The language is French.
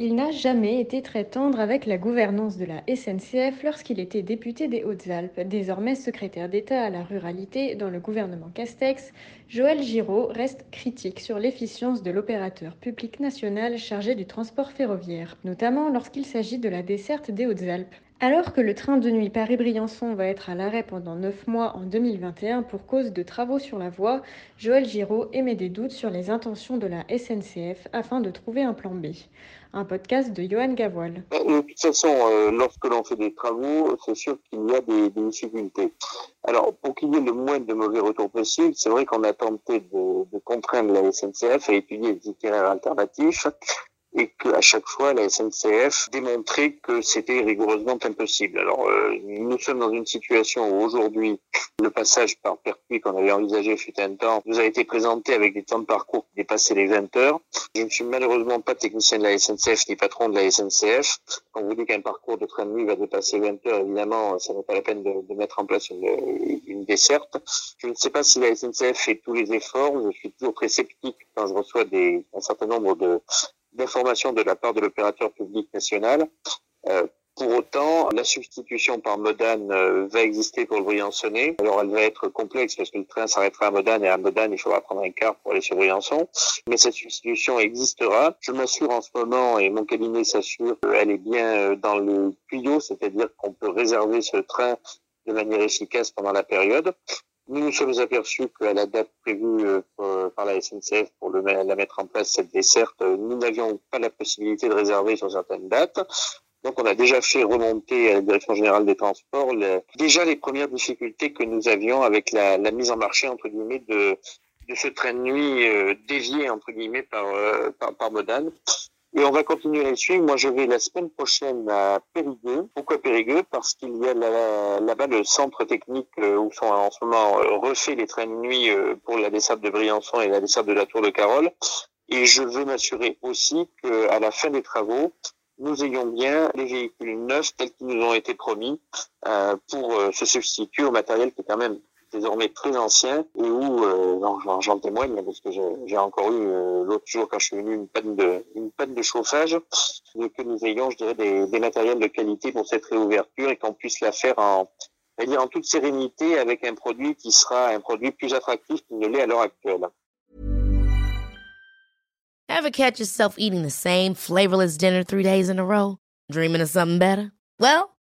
Il n'a jamais été très tendre avec la gouvernance de la SNCF lorsqu'il était député des Hautes-Alpes. Désormais secrétaire d'État à la ruralité dans le gouvernement Castex, Joël Giraud reste critique sur l'efficience de l'opérateur public national chargé du transport ferroviaire, notamment lorsqu'il s'agit de la desserte des Hautes-Alpes. Alors que le train de nuit Paris-Briançon va être à l'arrêt pendant 9 mois en 2021 pour cause de travaux sur la voie, Joël Giraud émet des doutes sur les intentions de la SNCF afin de trouver un plan B. Un podcast de Johan Gavoil. De toute façon, euh, lorsque l'on fait des travaux, c'est sûr qu'il y a des, des difficultés. Alors, pour qu'il y ait le moins de mauvais retours possible, c'est vrai qu'on a tenté de, de contraindre la SNCF à étudier des itinéraires alternatifs et qu'à chaque fois la SNCF démontrait que c'était rigoureusement impossible. Alors euh, nous sommes dans une situation où aujourd'hui le passage par Pertuis qu'on avait envisagé fut un temps nous a été présenté avec des temps de parcours qui dépassaient les 20 heures. Je ne suis malheureusement pas technicien de la SNCF ni patron de la SNCF. Quand vous dites qu'un parcours de train de nuit va dépasser 20 heures, évidemment, ça n'est pas la peine de, de, mettre en place une, une desserte. Je ne sais pas si la SNCF fait tous les efforts. Je suis toujours très sceptique quand je reçois des, un certain nombre de d'informations de la part de l'opérateur public national. Euh, pour autant, la substitution par Modane euh, va exister pour le Briançonnais. Alors, elle va être complexe parce que le train s'arrêtera à Modane et à Modane, il faudra prendre un quart pour aller sur Briançon. Mais cette substitution existera. Je m'assure en ce moment, et mon cabinet s'assure qu'elle est bien euh, dans le tuyau, c'est-à-dire qu'on peut réserver ce train de manière efficace pendant la période. Nous nous sommes aperçus qu'à la date prévue euh, la SNCF pour la mettre en place, cette desserte, nous n'avions pas la possibilité de réserver sur certaines dates. Donc on a déjà fait remonter à la Direction générale des transports déjà les premières difficultés que nous avions avec la, mise en marché entre guillemets de, de ce train de nuit euh, dévié entre guillemets par, euh, par, par Modane. Et on va continuer à suivre. Moi, je vais la semaine prochaine à Périgueux. Pourquoi Périgueux? Parce qu'il y a là-bas le centre technique où sont en ce moment refaits les trains de nuit pour la desserte de Briançon et la desserte de la Tour de Carole. Et je veux m'assurer aussi qu'à la fin des travaux, nous ayons bien les véhicules neufs tels qu'ils nous ont été promis euh, pour euh, se substituer au matériel qui est quand même désormais très ancien et où euh, j'en témoigne parce que j'ai encore eu euh, l'autre jour quand je suis venu une panne de une panne de chauffage que nous ayons je dirais des, des matériels de qualité pour cette réouverture et qu'on puisse la faire en dire en toute sérénité avec un produit qui sera un produit plus attractif qu'il ne l'est à l'heure actuelle. Ever catch yourself eating the same flavorless dinner three days in a row? Dreaming of something better? Well,